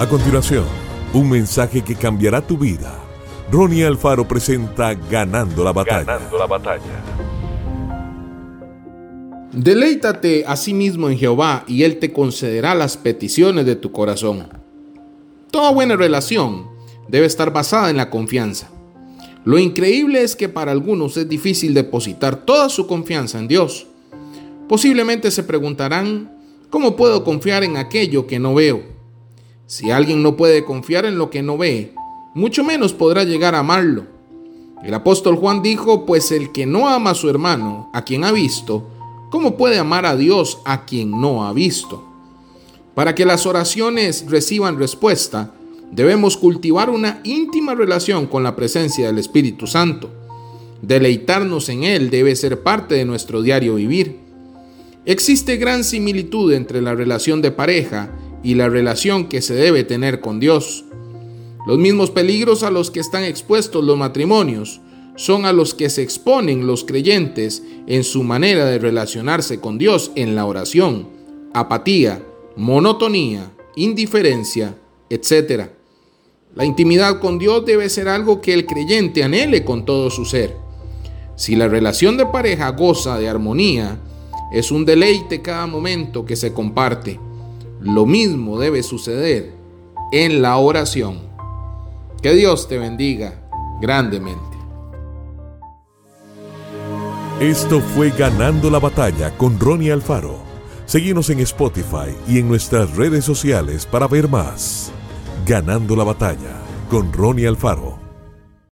A continuación, un mensaje que cambiará tu vida. Ronnie Alfaro presenta Ganando la batalla. Ganando la batalla. Deleítate a sí mismo en Jehová y Él te concederá las peticiones de tu corazón. Toda buena relación debe estar basada en la confianza. Lo increíble es que para algunos es difícil depositar toda su confianza en Dios. Posiblemente se preguntarán, ¿cómo puedo confiar en aquello que no veo? Si alguien no puede confiar en lo que no ve, mucho menos podrá llegar a amarlo. El apóstol Juan dijo, pues el que no ama a su hermano, a quien ha visto, ¿cómo puede amar a Dios a quien no ha visto? Para que las oraciones reciban respuesta, debemos cultivar una íntima relación con la presencia del Espíritu Santo. Deleitarnos en Él debe ser parte de nuestro diario vivir. Existe gran similitud entre la relación de pareja y la relación que se debe tener con Dios. Los mismos peligros a los que están expuestos los matrimonios son a los que se exponen los creyentes en su manera de relacionarse con Dios en la oración, apatía, monotonía, indiferencia, etc. La intimidad con Dios debe ser algo que el creyente anhele con todo su ser. Si la relación de pareja goza de armonía, es un deleite cada momento que se comparte. Lo mismo debe suceder en la oración. Que Dios te bendiga grandemente. Esto fue Ganando la Batalla con Ronnie Alfaro. Seguimos en Spotify y en nuestras redes sociales para ver más. Ganando la Batalla con Ronnie Alfaro.